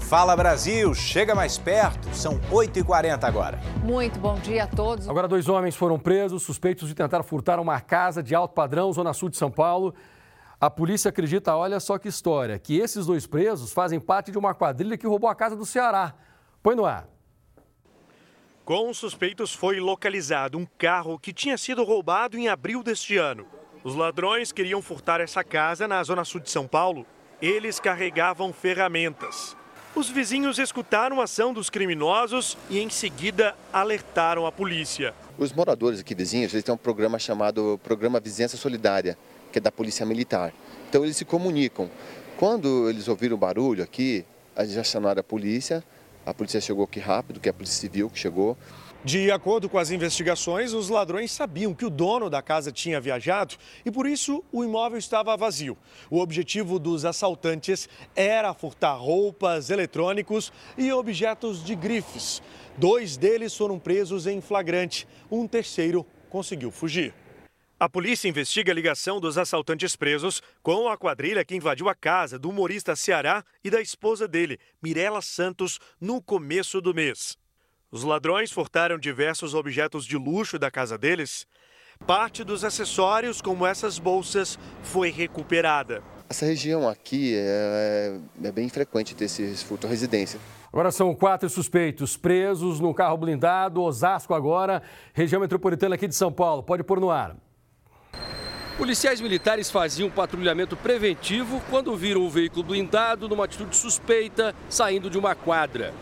Fala Brasil, chega mais perto, são 8h40 agora. Muito bom dia a todos. Agora, dois homens foram presos, suspeitos de tentar furtar uma casa de alto padrão, zona sul de São Paulo. A polícia acredita, olha só que história, que esses dois presos fazem parte de uma quadrilha que roubou a casa do Ceará. Põe no ar. Com os suspeitos foi localizado um carro que tinha sido roubado em abril deste ano. Os ladrões queriam furtar essa casa na zona sul de São Paulo. Eles carregavam ferramentas. Os vizinhos escutaram a ação dos criminosos e, em seguida, alertaram a polícia. Os moradores aqui vizinhos eles têm um programa chamado Programa Vizinhança Solidária, que é da Polícia Militar. Então, eles se comunicam. Quando eles ouviram o barulho aqui, eles já chamaram a polícia. A polícia chegou aqui rápido, que é a Polícia Civil que chegou. De acordo com as investigações, os ladrões sabiam que o dono da casa tinha viajado e por isso o imóvel estava vazio. O objetivo dos assaltantes era furtar roupas, eletrônicos e objetos de grifes. Dois deles foram presos em flagrante, um terceiro conseguiu fugir. A polícia investiga a ligação dos assaltantes presos com a quadrilha que invadiu a casa do humorista Ceará e da esposa dele, Mirela Santos, no começo do mês. Os ladrões furtaram diversos objetos de luxo da casa deles. Parte dos acessórios, como essas bolsas, foi recuperada. Essa região aqui é, é bem frequente ter esse furto à residência. Agora são quatro suspeitos presos num carro blindado, Osasco agora, região metropolitana aqui de São Paulo. Pode pôr no ar. Policiais militares faziam patrulhamento preventivo quando viram um veículo blindado numa atitude suspeita saindo de uma quadra.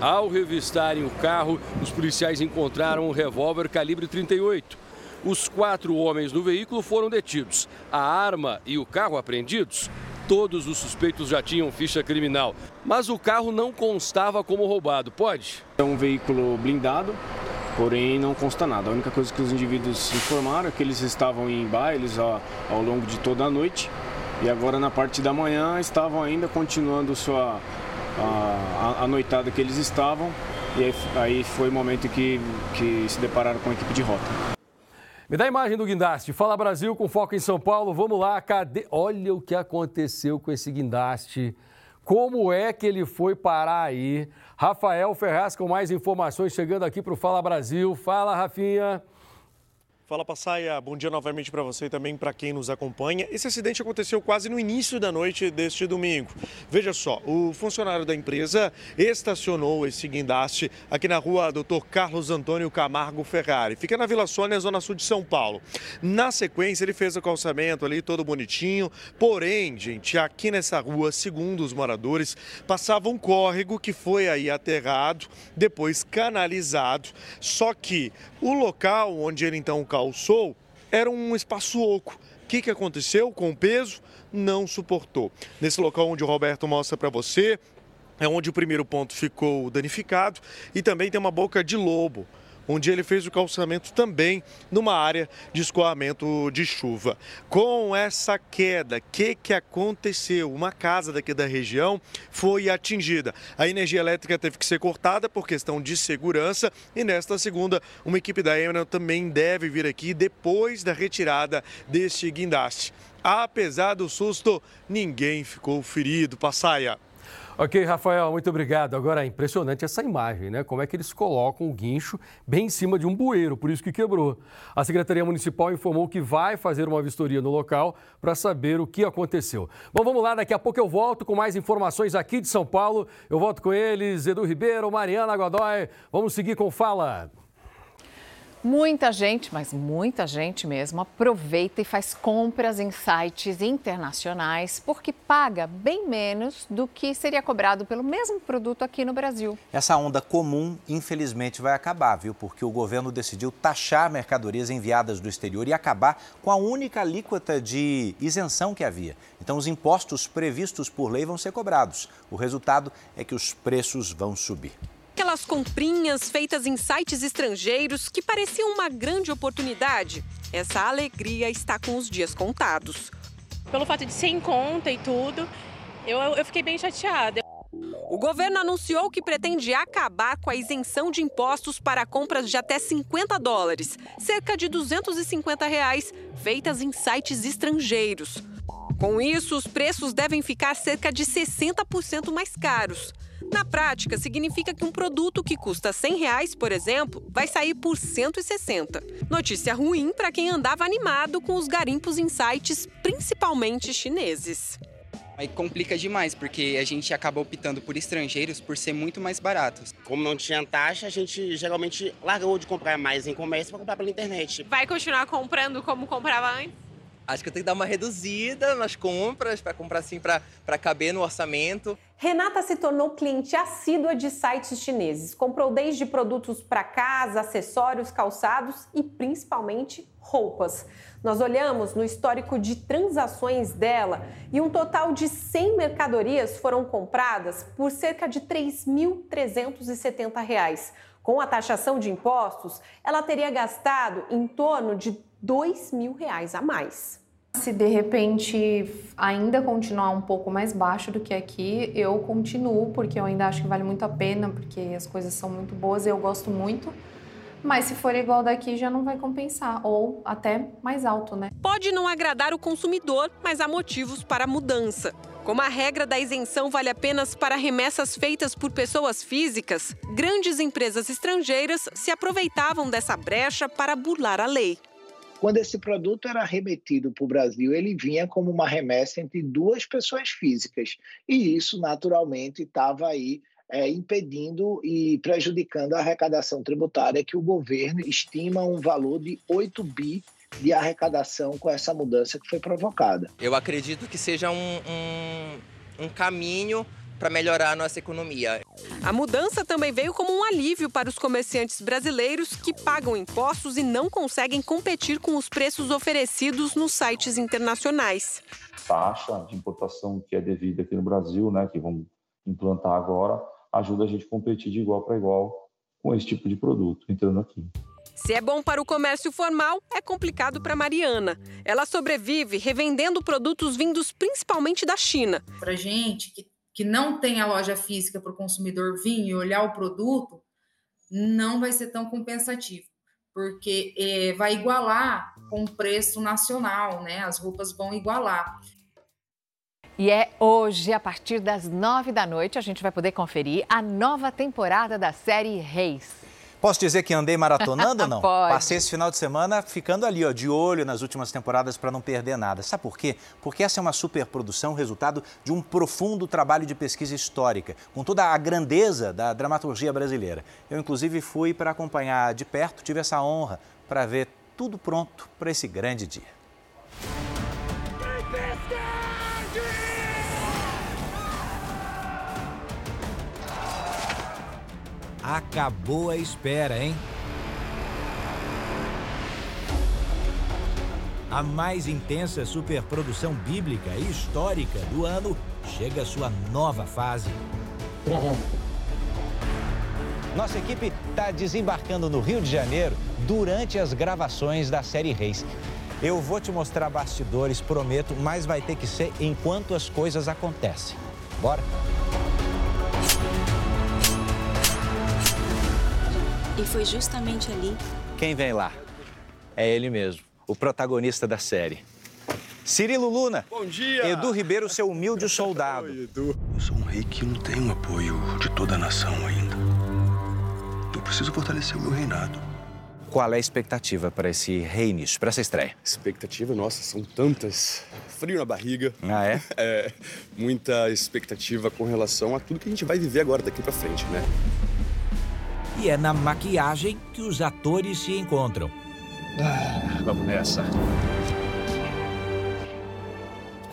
Ao revistarem o carro, os policiais encontraram um revólver calibre 38. Os quatro homens no veículo foram detidos. A arma e o carro apreendidos todos os suspeitos já tinham ficha criminal. Mas o carro não constava como roubado, pode? É um veículo blindado, porém não consta nada. A única coisa que os indivíduos informaram é que eles estavam em bailes ao, ao longo de toda a noite e agora na parte da manhã estavam ainda continuando sua a, a, noitada que eles estavam e aí, aí foi o momento que, que se depararam com a equipe de rota. Me dá a imagem do guindaste. Fala Brasil com foco em São Paulo. Vamos lá, cadê? Olha o que aconteceu com esse guindaste. Como é que ele foi parar aí? Rafael Ferraz com mais informações chegando aqui para o Fala Brasil. Fala, Rafinha. Fala Passaia, bom dia novamente para você e também para quem nos acompanha. Esse acidente aconteceu quase no início da noite deste domingo. Veja só, o funcionário da empresa estacionou esse guindaste aqui na rua Dr. Carlos Antônio Camargo Ferrari. Fica na Vila Sônia, zona sul de São Paulo. Na sequência, ele fez o calçamento ali todo bonitinho. Porém, gente, aqui nessa rua, segundo os moradores, passava um córrego que foi aí aterrado, depois canalizado. Só que o local onde ele então calçou era um espaço oco. O que, que aconteceu com o peso? Não suportou. Nesse local onde o Roberto mostra para você, é onde o primeiro ponto ficou danificado e também tem uma boca de lobo onde ele fez o calçamento também numa área de escoamento de chuva. Com essa queda, o que, que aconteceu? Uma casa daqui da região foi atingida. A energia elétrica teve que ser cortada por questão de segurança e nesta segunda, uma equipe da Emerald também deve vir aqui depois da retirada deste guindaste. Apesar do susto, ninguém ficou ferido. Passaia. Ok, Rafael, muito obrigado. Agora é impressionante essa imagem, né? Como é que eles colocam o guincho bem em cima de um bueiro, por isso que quebrou. A Secretaria Municipal informou que vai fazer uma vistoria no local para saber o que aconteceu. Bom, vamos lá, daqui a pouco eu volto com mais informações aqui de São Paulo. Eu volto com eles, Edu Ribeiro, Mariana Godoy. Vamos seguir com Fala. Muita gente, mas muita gente mesmo, aproveita e faz compras em sites internacionais porque paga bem menos do que seria cobrado pelo mesmo produto aqui no Brasil. Essa onda comum, infelizmente, vai acabar, viu? Porque o governo decidiu taxar mercadorias enviadas do exterior e acabar com a única alíquota de isenção que havia. Então, os impostos previstos por lei vão ser cobrados. O resultado é que os preços vão subir aquelas comprinhas feitas em sites estrangeiros que pareciam uma grande oportunidade, essa alegria está com os dias contados. Pelo fato de ser em conta e tudo, eu, eu fiquei bem chateada. O governo anunciou que pretende acabar com a isenção de impostos para compras de até 50 dólares, cerca de 250 reais, feitas em sites estrangeiros. Com isso, os preços devem ficar cerca de 60% mais caros. Na prática, significa que um produto que custa 100 reais, por exemplo, vai sair por 160. Notícia ruim para quem andava animado com os garimpos em sites, principalmente chineses. Aí complica demais, porque a gente acaba optando por estrangeiros por ser muito mais baratos. Como não tinha taxa, a gente geralmente largou de comprar mais em comércio para comprar pela internet. Vai continuar comprando como comprava antes? Acho que eu tenho que dar uma reduzida nas compras, para comprar assim, para caber no orçamento. Renata se tornou cliente assídua de sites chineses. Comprou desde produtos para casa, acessórios, calçados e principalmente roupas. Nós olhamos no histórico de transações dela e um total de 100 mercadorias foram compradas por cerca de R$ 3.370. Com a taxação de impostos, ela teria gastado em torno de 2 mil reais a mais. Se de repente ainda continuar um pouco mais baixo do que aqui, eu continuo, porque eu ainda acho que vale muito a pena, porque as coisas são muito boas e eu gosto muito. Mas se for igual daqui, já não vai compensar, ou até mais alto, né? Pode não agradar o consumidor, mas há motivos para a mudança. Como a regra da isenção vale apenas para remessas feitas por pessoas físicas, grandes empresas estrangeiras se aproveitavam dessa brecha para burlar a lei. Quando esse produto era remetido para o Brasil, ele vinha como uma remessa entre duas pessoas físicas. E isso, naturalmente, estava aí é, impedindo e prejudicando a arrecadação tributária, que o governo estima um valor de 8 bi de arrecadação com essa mudança que foi provocada. Eu acredito que seja um, um, um caminho para melhorar a nossa economia. A mudança também veio como um alívio para os comerciantes brasileiros que pagam impostos e não conseguem competir com os preços oferecidos nos sites internacionais. Taxa de importação que é devida aqui no Brasil, né, que vamos implantar agora, ajuda a gente a competir de igual para igual com esse tipo de produto entrando aqui. Se é bom para o comércio formal, é complicado para Mariana. Ela sobrevive revendendo produtos vindos principalmente da China. Para gente que que não tem a loja física para o consumidor vir e olhar o produto, não vai ser tão compensativo, porque é, vai igualar com o preço nacional, né? As roupas vão igualar. E é hoje, a partir das nove da noite, a gente vai poder conferir a nova temporada da série Reis. Posso dizer que andei maratonando ou não? Pode. Passei esse final de semana ficando ali, ó, de olho nas últimas temporadas para não perder nada. Sabe por quê? Porque essa é uma superprodução, resultado de um profundo trabalho de pesquisa histórica, com toda a grandeza da dramaturgia brasileira. Eu, inclusive, fui para acompanhar de perto, tive essa honra para ver tudo pronto para esse grande dia. Acabou a espera, hein? A mais intensa superprodução bíblica e histórica do ano chega à sua nova fase. Nossa equipe está desembarcando no Rio de Janeiro durante as gravações da série Reis. Eu vou te mostrar bastidores, prometo, mas vai ter que ser enquanto as coisas acontecem. Bora? E foi justamente ali. Quem vem lá? É ele mesmo, o protagonista da série. Cirilo Luna. Bom dia. Edu Ribeiro, seu humilde soldado. Oi, Edu. Eu sou um rei que não tem o apoio de toda a nação ainda. Eu preciso fortalecer o meu reinado. Qual é a expectativa para esse reinício, para essa estreia? Expectativa, nossa, são tantas. Frio na barriga. Ah, é? é? Muita expectativa com relação a tudo que a gente vai viver agora daqui para frente, né? E é na maquiagem que os atores se encontram. Ah, vamos nessa.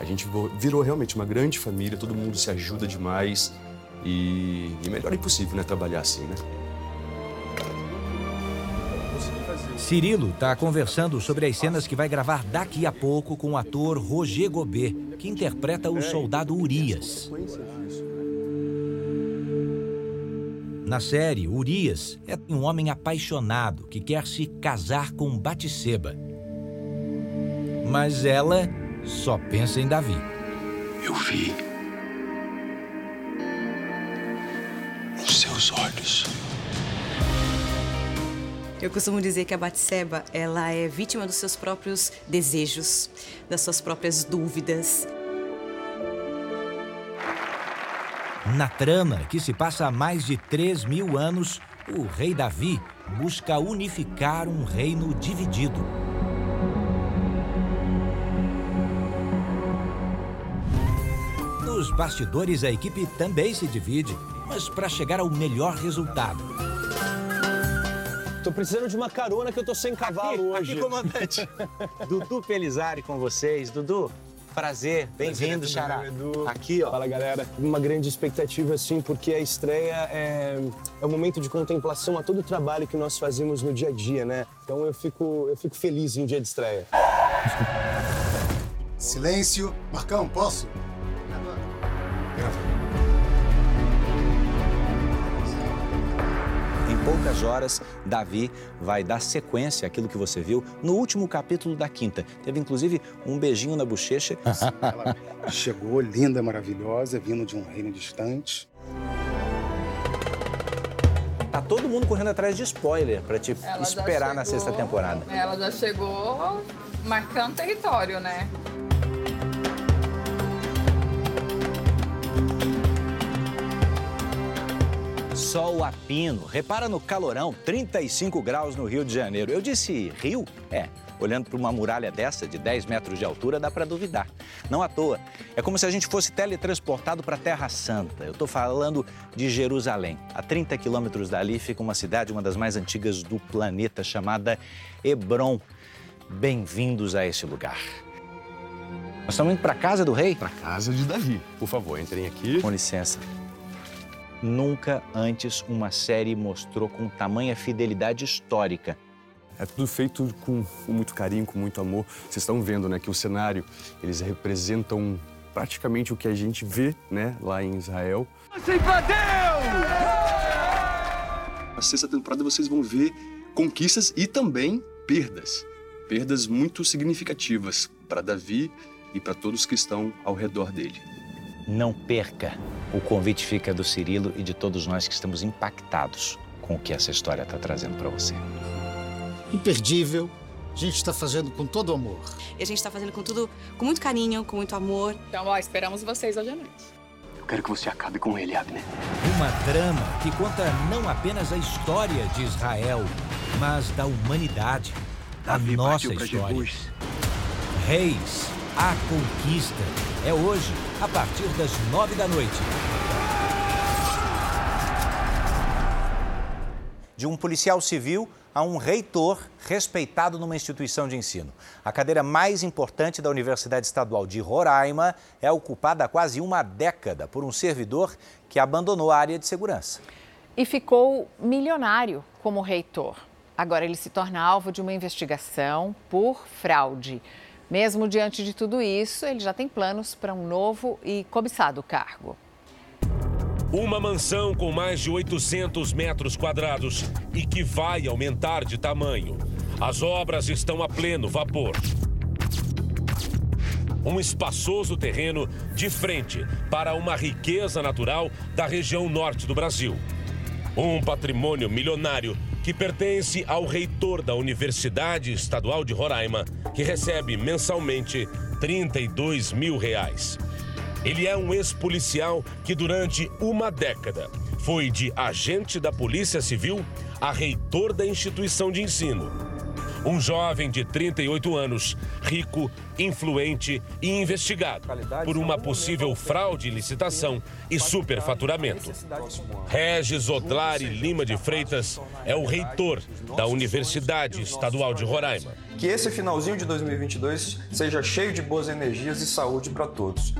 A gente virou realmente uma grande família, todo mundo se ajuda demais. E, e melhor é impossível, né? Trabalhar assim, né? Cirilo está conversando sobre as cenas que vai gravar daqui a pouco com o ator Roger Gobet, que interpreta o soldado Urias. Na série, Urias é um homem apaixonado que quer se casar com Batseba. Mas ela só pensa em Davi. Eu vi nos seus olhos. Eu costumo dizer que a Batseba, ela é vítima dos seus próprios desejos, das suas próprias dúvidas. Na trama, que se passa há mais de 3 mil anos, o rei Davi busca unificar um reino dividido. Nos bastidores, a equipe também se divide, mas para chegar ao melhor resultado. Tô precisando de uma carona que eu tô sem cavalo aqui, hoje. Aqui, comandante. Dudu Pelizari com vocês. Dudu, prazer. Bem-vindo, Xará. Aqui, ó. Fala, galera. Uma grande expectativa, assim, porque a estreia é, é um momento de contemplação a todo o trabalho que nós fazemos no dia a dia, né? Então eu fico, eu fico feliz em dia de estreia. Silêncio. Marcão, posso? Em poucas horas, Davi vai dar sequência àquilo que você viu no último capítulo da quinta. Teve inclusive um beijinho na bochecha. Ela chegou linda, maravilhosa, vindo de um reino distante. Tá todo mundo correndo atrás de spoiler para te Ela esperar na chegou- sexta temporada. Ela já chegou marcando território, né? Sol a pino. Repara no calorão, 35 graus no Rio de Janeiro. Eu disse Rio? É. Olhando para uma muralha dessa, de 10 metros de altura, dá para duvidar. Não à toa. É como se a gente fosse teletransportado para a Terra Santa. Eu estou falando de Jerusalém. A 30 quilômetros dali fica uma cidade, uma das mais antigas do planeta, chamada Hebron. Bem-vindos a esse lugar. Nós estamos indo para a casa do rei? Para Casa de Davi. Por favor, entrem aqui. Com licença. Nunca antes uma série mostrou com tamanha fidelidade histórica. É tudo feito com, muito carinho, com muito amor. Vocês estão vendo, né, que o cenário, eles representam praticamente o que a gente vê, né, lá em Israel. Na sexta temporada vocês vão ver conquistas e também perdas. Perdas muito significativas para Davi e para todos que estão ao redor dele. Não perca. O convite fica do Cirilo e de todos nós que estamos impactados com o que essa história está trazendo para você. Imperdível. A gente está fazendo com todo amor. E a gente tá fazendo com tudo, com muito carinho, com muito amor. Então, ó, esperamos vocês hoje à noite. Eu quero que você acabe com ele, Abner. Uma trama que conta não apenas a história de Israel, mas da humanidade, da Davi nossa história. Reis, a conquista. É hoje, a partir das nove da noite. De um policial civil a um reitor respeitado numa instituição de ensino. A cadeira mais importante da Universidade Estadual de Roraima é ocupada há quase uma década por um servidor que abandonou a área de segurança. E ficou milionário como reitor. Agora ele se torna alvo de uma investigação por fraude. Mesmo diante de tudo isso, ele já tem planos para um novo e cobiçado cargo. Uma mansão com mais de 800 metros quadrados e que vai aumentar de tamanho. As obras estão a pleno vapor. Um espaçoso terreno de frente para uma riqueza natural da região norte do Brasil. Um patrimônio milionário que pertence ao reitor da Universidade Estadual de Roraima, que recebe mensalmente 32 mil reais. Ele é um ex-policial que, durante uma década, foi de agente da Polícia Civil a reitor da instituição de ensino. Um jovem de 38 anos, rico, influente e investigado por uma possível fraude em licitação e superfaturamento. Regis Odlari Lima de Freitas é o reitor da Universidade Estadual de Roraima. Que esse finalzinho de 2022 seja cheio de boas energias e saúde para todos.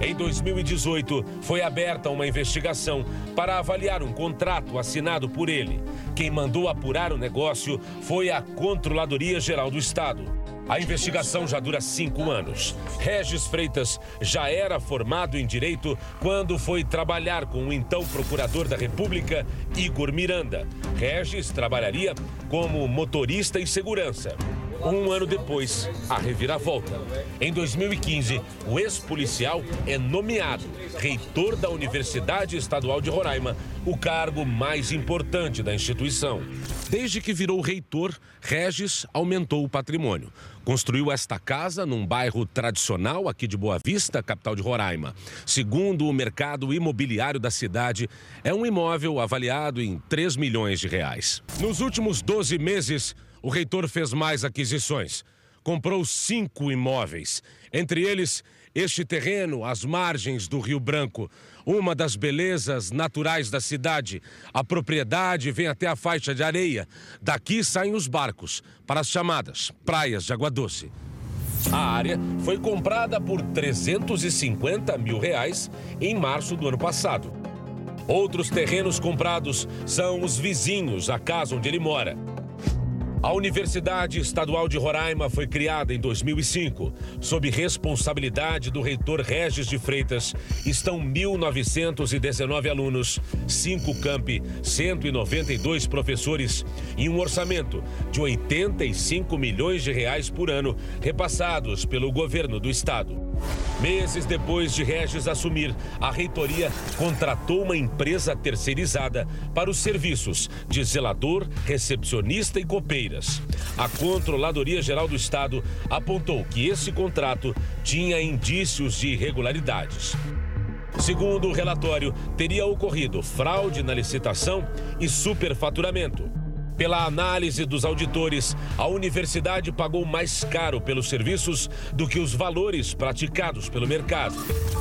Em 2018, foi aberta uma investigação para avaliar um contrato assinado por ele. Quem mandou apurar o negócio foi a Controladoria Geral do Estado. A investigação já dura cinco anos. Regis Freitas já era formado em direito quando foi trabalhar com o então procurador da República, Igor Miranda. Regis trabalharia como motorista e segurança. Um ano depois, a reviravolta. Em 2015, o ex-policial é nomeado reitor da Universidade Estadual de Roraima, o cargo mais importante da instituição. Desde que virou reitor, Regis aumentou o patrimônio. construiu esta casa num bairro tradicional aqui de Boa Vista, capital de Roraima. Segundo o mercado imobiliário da cidade, é um imóvel avaliado em 3 milhões de reais. Nos últimos 12 meses, o reitor fez mais aquisições. Comprou cinco imóveis, entre eles este terreno às margens do Rio Branco, uma das belezas naturais da cidade. A propriedade vem até a faixa de areia. Daqui saem os barcos para as chamadas praias de água doce. A área foi comprada por 350 mil reais em março do ano passado. Outros terrenos comprados são os vizinhos à casa onde ele mora. A Universidade Estadual de Roraima foi criada em 2005. Sob responsabilidade do reitor Regis de Freitas, estão 1.919 alunos, 5 campi, 192 professores e um orçamento de 85 milhões de reais por ano repassados pelo governo do estado. Meses depois de Regis assumir, a reitoria contratou uma empresa terceirizada para os serviços de zelador, recepcionista e copeiras. A Controladoria Geral do Estado apontou que esse contrato tinha indícios de irregularidades. Segundo o relatório, teria ocorrido fraude na licitação e superfaturamento. Pela análise dos auditores, a universidade pagou mais caro pelos serviços do que os valores praticados pelo mercado.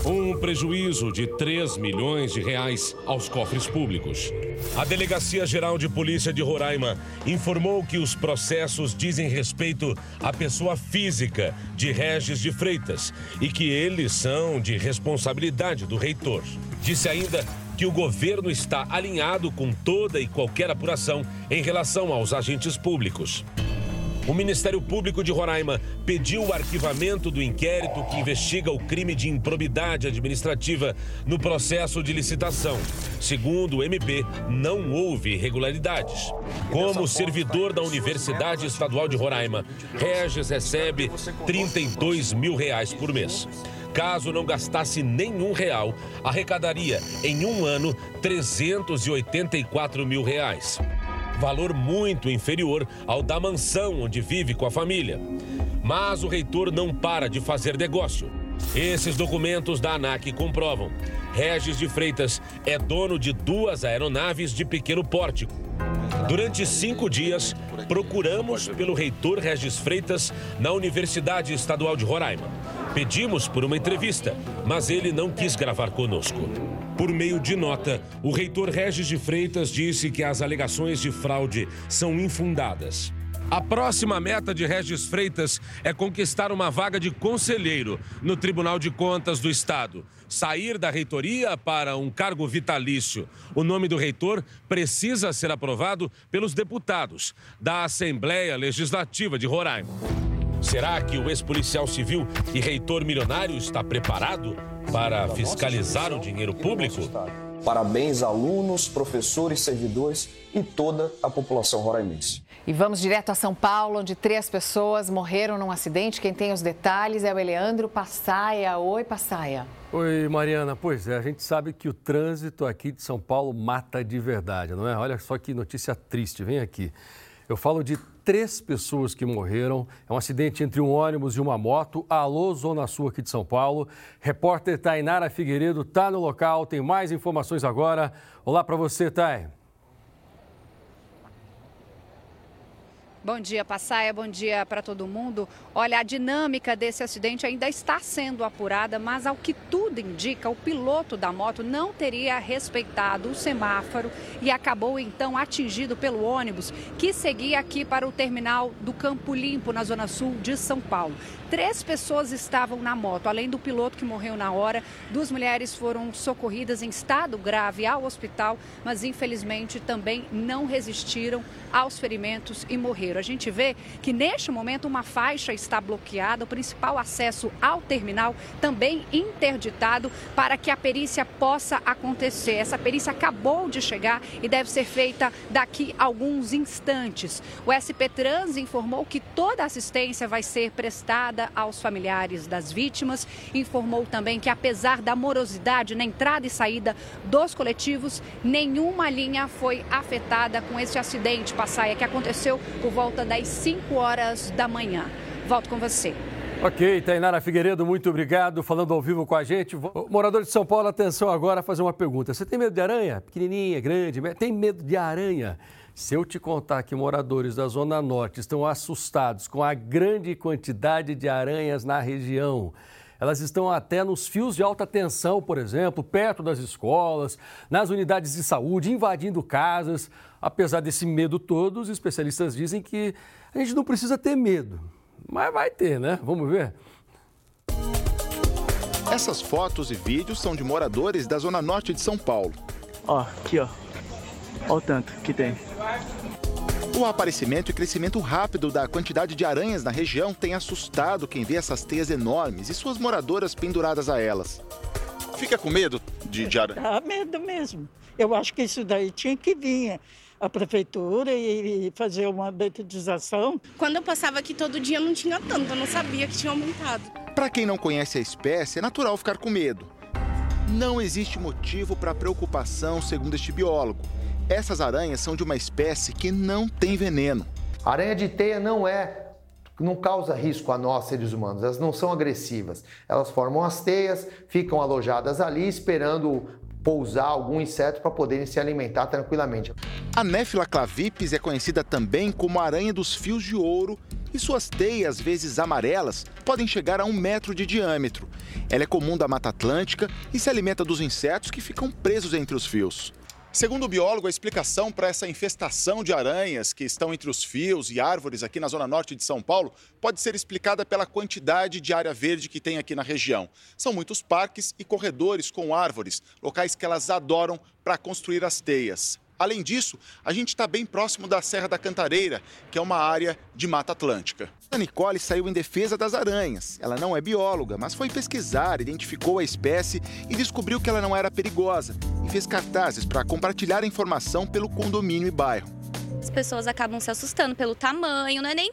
Um prejuízo de 3 milhões de reais aos cofres públicos. A Delegacia Geral de Polícia de Roraima informou que os processos dizem respeito à pessoa física de Regis de Freitas e que eles são de responsabilidade do reitor. Disse ainda que o governo está alinhado com toda e qualquer apuração em relação aos agentes públicos. O Ministério Público de Roraima pediu o arquivamento do inquérito que investiga o crime de improbidade administrativa no processo de licitação. Segundo o MP, não houve irregularidades. Como servidor da Universidade Estadual de Roraima, Regis recebe 32 mil reais por mês. Caso não gastasse nenhum real, arrecadaria em um ano 384 mil reais. Valor muito inferior ao da mansão onde vive com a família. Mas o reitor não para de fazer negócio. Esses documentos da ANAC comprovam. Regis de Freitas é dono de duas aeronaves de pequeno porte. Durante cinco dias, procuramos pelo reitor Regis Freitas na Universidade Estadual de Roraima. Pedimos por uma entrevista, mas ele não quis gravar conosco. Por meio de nota, o reitor Regis de Freitas disse que as alegações de fraude são infundadas. A próxima meta de Regis Freitas é conquistar uma vaga de conselheiro no Tribunal de Contas do Estado. Sair da reitoria para um cargo vitalício. O nome do reitor precisa ser aprovado pelos deputados da Assembleia Legislativa de Roraima. Será que o ex-policial civil e reitor milionário está preparado para fiscalizar o dinheiro público? Parabéns, alunos, professores, servidores e toda a população roraimense. E vamos direto a São Paulo, onde três pessoas morreram num acidente. Quem tem os detalhes é o Eleandro Passaia. Oi, Passaia. Oi, Mariana. Pois é, a gente sabe que o trânsito aqui de São Paulo mata de verdade, não é? Olha só que notícia triste. Vem aqui. Eu falo de três pessoas que morreram. É um acidente entre um ônibus e uma moto. Alô, Zona Sul aqui de São Paulo. Repórter Tainara Figueiredo está no local. Tem mais informações agora. Olá para você, Thay. Bom dia, Passaia. Bom dia para todo mundo. Olha, a dinâmica desse acidente ainda está sendo apurada, mas ao que tudo indica, o piloto da moto não teria respeitado o semáforo e acabou então atingido pelo ônibus que seguia aqui para o terminal do Campo Limpo, na zona sul de São Paulo. Três pessoas estavam na moto, além do piloto que morreu na hora. Duas mulheres foram socorridas em estado grave ao hospital, mas infelizmente também não resistiram aos ferimentos e morreram. A gente vê que neste momento uma faixa está bloqueada, o principal acesso ao terminal também interditado para que a perícia possa acontecer. Essa perícia acabou de chegar e deve ser feita daqui a alguns instantes. O SP Trans informou que toda assistência vai ser prestada aos familiares das vítimas. Informou também que, apesar da morosidade na entrada e saída dos coletivos, nenhuma linha foi afetada com esse acidente, Passaia, que aconteceu por volta das 5 horas da manhã. Volto com você. Ok, Tainara Figueiredo, muito obrigado. Falando ao vivo com a gente. Morador de São Paulo, atenção agora fazer uma pergunta. Você tem medo de aranha? Pequenininha, grande? Tem medo de aranha? Se eu te contar que moradores da Zona Norte estão assustados com a grande quantidade de aranhas na região, elas estão até nos fios de alta tensão, por exemplo, perto das escolas, nas unidades de saúde, invadindo casas. Apesar desse medo todo, os especialistas dizem que a gente não precisa ter medo. Mas vai ter, né? Vamos ver. Essas fotos e vídeos são de moradores da zona norte de São Paulo. Ó, aqui ó. Olha o tanto que tem. O aparecimento e crescimento rápido da quantidade de aranhas na região tem assustado quem vê essas teias enormes e suas moradoras penduradas a elas. Fica com medo de, de aranha? Dá medo mesmo. Eu acho que isso daí tinha que vir a prefeitura e fazer uma detetização. Quando eu passava aqui todo dia não tinha tanto, eu não sabia que tinha aumentado. Para quem não conhece a espécie, é natural ficar com medo. Não existe motivo para preocupação, segundo este biólogo. Essas aranhas são de uma espécie que não tem veneno. A aranha de teia não é não causa risco a nós, seres humanos. Elas não são agressivas. Elas formam as teias, ficam alojadas ali, esperando pousar algum inseto para poderem se alimentar tranquilamente. A Néfila clavipes é conhecida também como a aranha dos fios de ouro e suas teias, às vezes amarelas, podem chegar a um metro de diâmetro. Ela é comum da Mata Atlântica e se alimenta dos insetos que ficam presos entre os fios. Segundo o biólogo, a explicação para essa infestação de aranhas que estão entre os fios e árvores aqui na zona norte de São Paulo pode ser explicada pela quantidade de área verde que tem aqui na região. São muitos parques e corredores com árvores, locais que elas adoram para construir as teias. Além disso, a gente está bem próximo da Serra da Cantareira, que é uma área de Mata Atlântica. A Nicole saiu em defesa das aranhas. Ela não é bióloga, mas foi pesquisar, identificou a espécie e descobriu que ela não era perigosa e fez cartazes para compartilhar a informação pelo condomínio e bairro. As pessoas acabam se assustando pelo tamanho, não é nem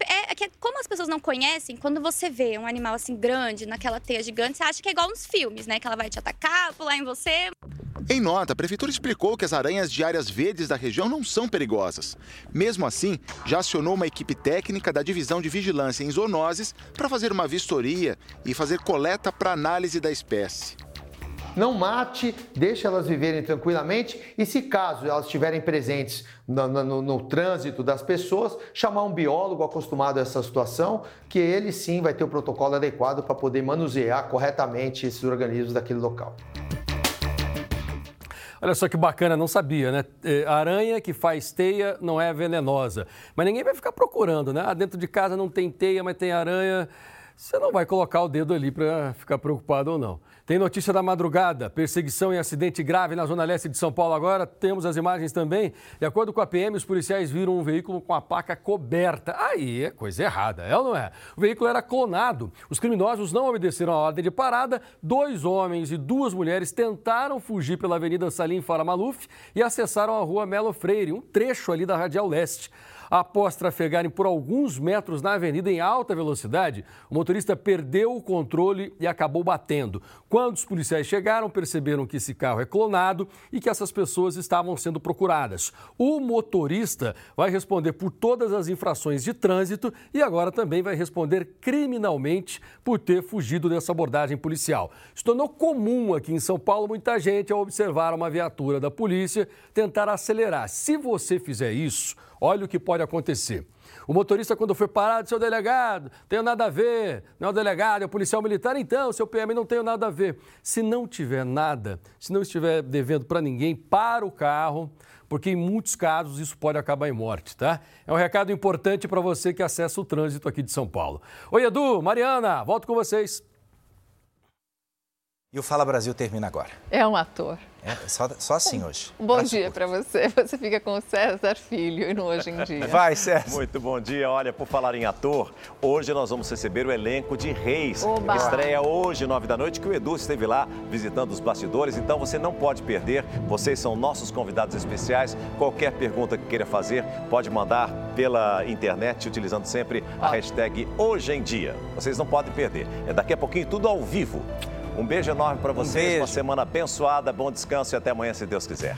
é, é que como as pessoas não conhecem, quando você vê um animal assim grande, naquela teia gigante, você acha que é igual nos filmes, né? Que ela vai te atacar, pular em você. Em nota, a prefeitura explicou que as aranhas de áreas verdes da região não são perigosas. Mesmo assim, já acionou uma equipe técnica da Divisão de Vigilância em Zoonoses para fazer uma vistoria e fazer coleta para análise da espécie. Não mate, deixe elas viverem tranquilamente e, se caso elas estiverem presentes no, no, no, trânsito das pessoas, chamar um biólogo acostumado a essa situação, que ele sim vai ter o protocolo adequado para poder manusear corretamente esses organismos daquele local. Olha só que bacana, não sabia, né? É, aranha que faz teia não é venenosa. Mas ninguém vai ficar procurando, né? Ah, dentro de casa não tem teia, mas tem aranha. Você não vai colocar o dedo ali para ficar preocupado ou não. Tem notícia da madrugada, perseguição e acidente grave na zona leste de São Paulo agora. Temos as imagens também. De acordo com a PM, os policiais viram um veículo com a placa coberta. Aí é coisa errada, é ou não é? O veículo era clonado. Os criminosos não obedeceram a ordem de parada. Dois homens e duas mulheres tentaram fugir pela Avenida Salim Faramaluf e acessaram a rua Melo Freire, um trecho ali da Radial Leste. Após trafegarem por alguns metros na avenida em alta velocidade, o motorista perdeu o controle e acabou batendo. Quando os policiais chegaram, perceberam que esse carro é clonado e que essas pessoas estavam sendo procuradas. O motorista vai responder por todas as infrações de trânsito e agora também vai responder criminalmente por ter fugido dessa abordagem policial. Se tornou comum aqui em São Paulo muita gente, ao observar uma viatura da polícia, tentar acelerar. Se você fizer isso, Olha o que pode acontecer. O motorista, quando foi parado, seu delegado, tenho nada a ver, não é o delegado, é o policial militar, então, seu PM, não tenho nada a ver. Se não tiver nada, se não estiver devendo para ninguém, para o carro, porque em muitos casos isso pode acabar em morte, tá? É um recado importante para você que acessa o trânsito aqui de São Paulo. Oi, Edu, Mariana, volto com vocês. E o Fala Brasil termina agora. É um ator. É só, só assim hoje. Um bom dia para você. Você fica com o César Filho no Hoje em Dia. Vai, César. Muito bom dia. Olha, por falar em ator, hoje nós vamos receber o elenco de Reis. Oba. Estreia hoje, nove da noite, que o Edu esteve lá visitando os bastidores. Então você não pode perder. Vocês são nossos convidados especiais. Qualquer pergunta que queira fazer, pode mandar pela internet, utilizando sempre a hashtag Hoje em Dia. Vocês não podem perder. É daqui a pouquinho tudo ao vivo. Um beijo enorme para vocês, um uma semana abençoada, bom descanso e até amanhã, se Deus quiser.